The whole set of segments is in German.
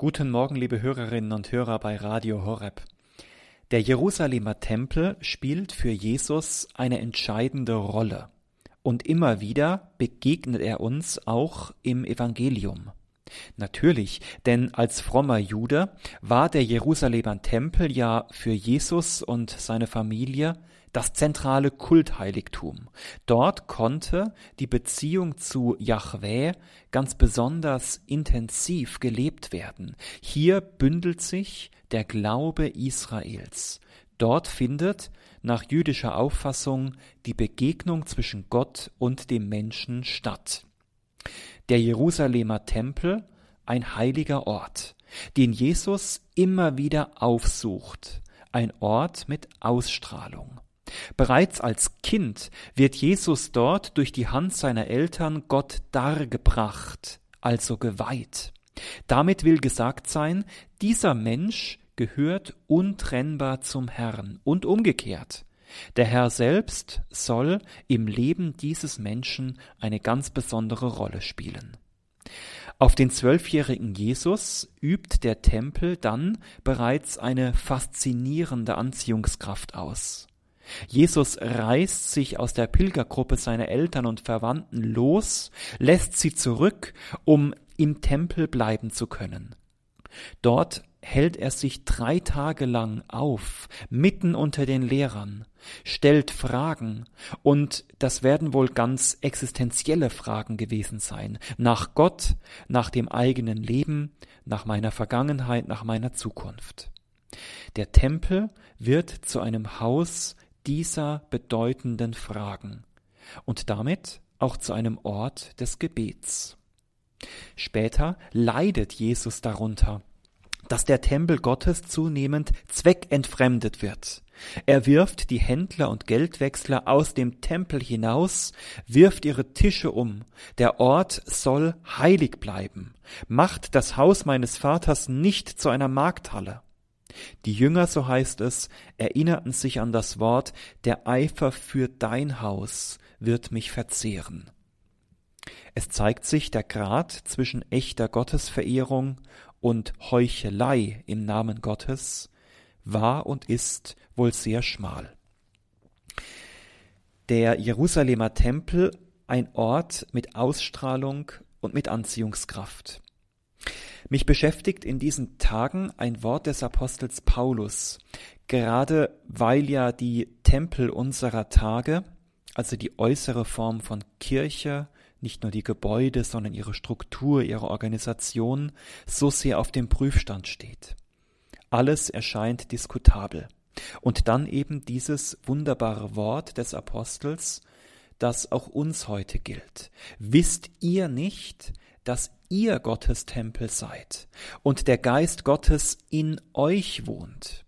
Guten Morgen, liebe Hörerinnen und Hörer bei Radio Horeb. Der Jerusalemer Tempel spielt für Jesus eine entscheidende Rolle. Und immer wieder begegnet er uns auch im Evangelium. Natürlich, denn als frommer Jude war der Jerusalemer Tempel ja für Jesus und seine Familie das zentrale Kultheiligtum. Dort konnte die Beziehung zu Yahweh ganz besonders intensiv gelebt werden. Hier bündelt sich der Glaube Israels. Dort findet nach jüdischer Auffassung die Begegnung zwischen Gott und dem Menschen statt. Der Jerusalemer Tempel, ein heiliger Ort, den Jesus immer wieder aufsucht, ein Ort mit Ausstrahlung. Bereits als Kind wird Jesus dort durch die Hand seiner Eltern Gott dargebracht, also geweiht. Damit will gesagt sein, dieser Mensch gehört untrennbar zum Herrn und umgekehrt. Der Herr selbst soll im Leben dieses Menschen eine ganz besondere Rolle spielen. Auf den zwölfjährigen Jesus übt der Tempel dann bereits eine faszinierende Anziehungskraft aus. Jesus reißt sich aus der Pilgergruppe seiner Eltern und Verwandten los, lässt sie zurück, um im Tempel bleiben zu können. Dort hält er sich drei Tage lang auf, mitten unter den Lehrern, stellt Fragen, und das werden wohl ganz existenzielle Fragen gewesen sein, nach Gott, nach dem eigenen Leben, nach meiner Vergangenheit, nach meiner Zukunft. Der Tempel wird zu einem Haus dieser bedeutenden Fragen und damit auch zu einem Ort des Gebets. Später leidet Jesus darunter, dass der Tempel Gottes zunehmend zweckentfremdet wird. Er wirft die Händler und Geldwechsler aus dem Tempel hinaus, wirft ihre Tische um. Der Ort soll heilig bleiben, macht das Haus meines Vaters nicht zu einer Markthalle. Die Jünger, so heißt es, erinnerten sich an das Wort, der Eifer für dein Haus wird mich verzehren. Es zeigt sich der Grad zwischen echter Gottesverehrung und Heuchelei im Namen Gottes war und ist wohl sehr schmal. Der Jerusalemer Tempel ein Ort mit Ausstrahlung und mit Anziehungskraft. Mich beschäftigt in diesen Tagen ein Wort des Apostels Paulus, gerade weil ja die Tempel unserer Tage, also die äußere Form von Kirche, nicht nur die Gebäude, sondern ihre Struktur, ihre Organisation so sehr auf dem Prüfstand steht. Alles erscheint diskutabel. Und dann eben dieses wunderbare Wort des Apostels, das auch uns heute gilt. Wisst ihr nicht, dass ihr Gottes Tempel seid und der Geist Gottes in euch wohnt.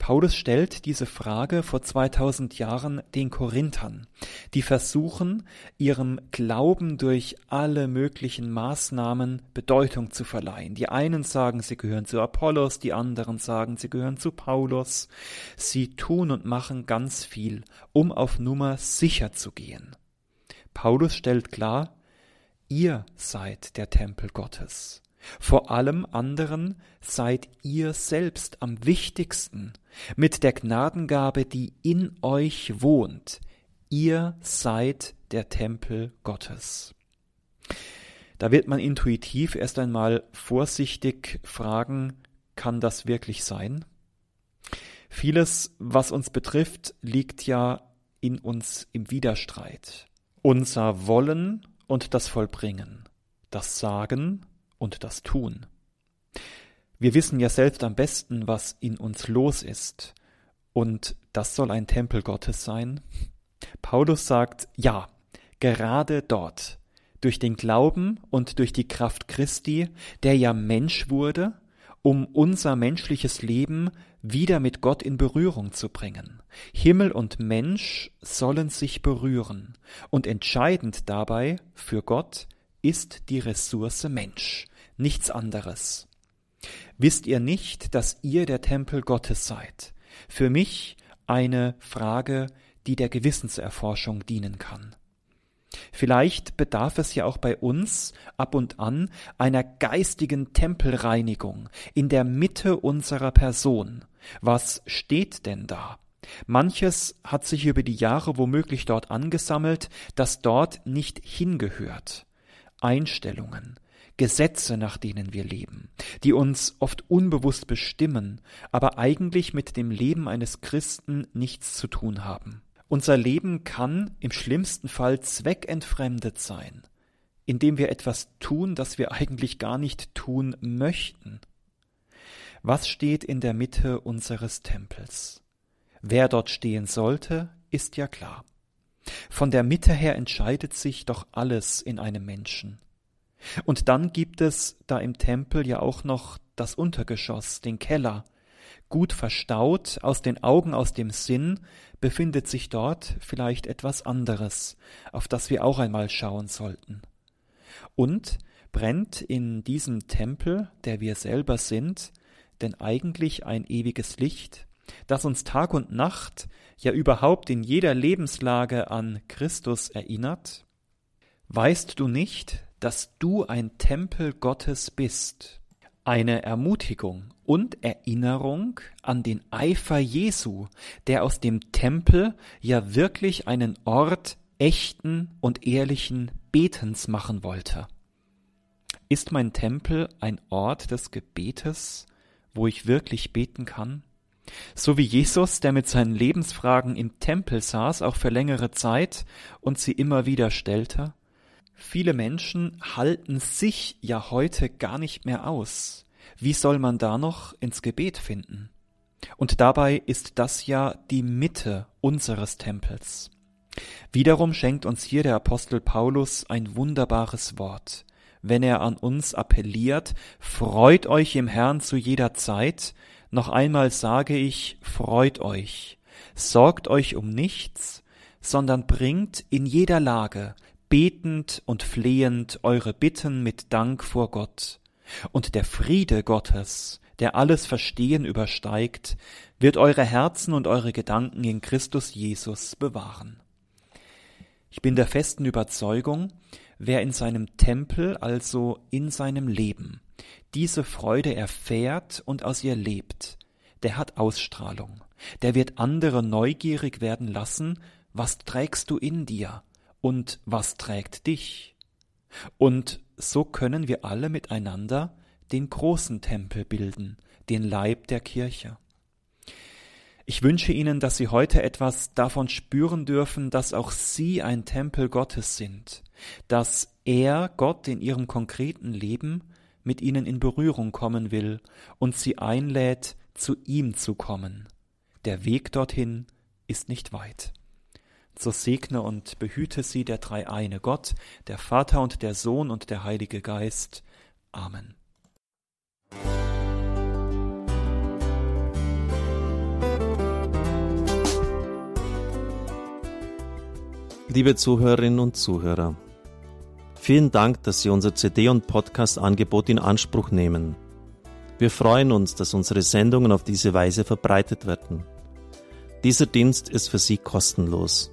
Paulus stellt diese Frage vor 2000 Jahren den Korinthern, die versuchen, ihrem Glauben durch alle möglichen Maßnahmen Bedeutung zu verleihen. Die einen sagen, sie gehören zu Apollos, die anderen sagen, sie gehören zu Paulus. Sie tun und machen ganz viel, um auf Nummer sicher zu gehen. Paulus stellt klar, Ihr seid der Tempel Gottes. Vor allem anderen seid ihr selbst am wichtigsten mit der Gnadengabe, die in euch wohnt. Ihr seid der Tempel Gottes. Da wird man intuitiv erst einmal vorsichtig fragen, kann das wirklich sein? Vieles, was uns betrifft, liegt ja in uns im Widerstreit. Unser Wollen und das Vollbringen, das Sagen und das Tun. Wir wissen ja selbst am besten, was in uns los ist, und das soll ein Tempel Gottes sein. Paulus sagt, ja, gerade dort, durch den Glauben und durch die Kraft Christi, der ja Mensch wurde, um unser menschliches Leben wieder mit Gott in Berührung zu bringen. Himmel und Mensch sollen sich berühren, und entscheidend dabei für Gott ist die Ressource Mensch, nichts anderes. Wisst ihr nicht, dass ihr der Tempel Gottes seid? Für mich eine Frage, die der Gewissenserforschung dienen kann. Vielleicht bedarf es ja auch bei uns ab und an einer geistigen Tempelreinigung in der Mitte unserer Person. Was steht denn da? Manches hat sich über die Jahre womöglich dort angesammelt, das dort nicht hingehört. Einstellungen, Gesetze, nach denen wir leben, die uns oft unbewusst bestimmen, aber eigentlich mit dem Leben eines Christen nichts zu tun haben. Unser Leben kann im schlimmsten Fall zweckentfremdet sein, indem wir etwas tun, das wir eigentlich gar nicht tun möchten. Was steht in der Mitte unseres Tempels? Wer dort stehen sollte, ist ja klar. Von der Mitte her entscheidet sich doch alles in einem Menschen. Und dann gibt es da im Tempel ja auch noch das Untergeschoss, den Keller. Gut verstaut, aus den Augen, aus dem Sinn, befindet sich dort vielleicht etwas anderes, auf das wir auch einmal schauen sollten. Und brennt in diesem Tempel, der wir selber sind, denn eigentlich ein ewiges Licht, das uns Tag und Nacht, ja überhaupt in jeder Lebenslage an Christus erinnert? Weißt du nicht, dass du ein Tempel Gottes bist, eine Ermutigung und Erinnerung an den Eifer Jesu, der aus dem Tempel ja wirklich einen Ort echten und ehrlichen Betens machen wollte. Ist mein Tempel ein Ort des Gebetes, wo ich wirklich beten kann? So wie Jesus, der mit seinen Lebensfragen im Tempel saß, auch für längere Zeit und sie immer wieder stellte? Viele Menschen halten sich ja heute gar nicht mehr aus. Wie soll man da noch ins Gebet finden? Und dabei ist das ja die Mitte unseres Tempels. Wiederum schenkt uns hier der Apostel Paulus ein wunderbares Wort, wenn er an uns appelliert, freut euch im Herrn zu jeder Zeit, noch einmal sage ich, freut euch, sorgt euch um nichts, sondern bringt in jeder Lage betend und flehend eure Bitten mit Dank vor Gott. Und der Friede Gottes, der alles Verstehen übersteigt, wird eure Herzen und eure Gedanken in Christus Jesus bewahren. Ich bin der festen Überzeugung, wer in seinem Tempel, also in seinem Leben, diese Freude erfährt und aus ihr lebt, der hat Ausstrahlung, der wird andere neugierig werden lassen, was trägst du in dir, und was trägt dich? Und so können wir alle miteinander den großen Tempel bilden, den Leib der Kirche. Ich wünsche Ihnen, dass Sie heute etwas davon spüren dürfen, dass auch Sie ein Tempel Gottes sind, dass er, Gott, in Ihrem konkreten Leben mit Ihnen in Berührung kommen will und Sie einlädt, zu ihm zu kommen. Der Weg dorthin ist nicht weit so segne und behüte sie der dreieine Gott, der Vater und der Sohn und der Heilige Geist. Amen. Liebe Zuhörerinnen und Zuhörer, vielen Dank, dass Sie unser CD- und Podcast-Angebot in Anspruch nehmen. Wir freuen uns, dass unsere Sendungen auf diese Weise verbreitet werden. Dieser Dienst ist für Sie kostenlos.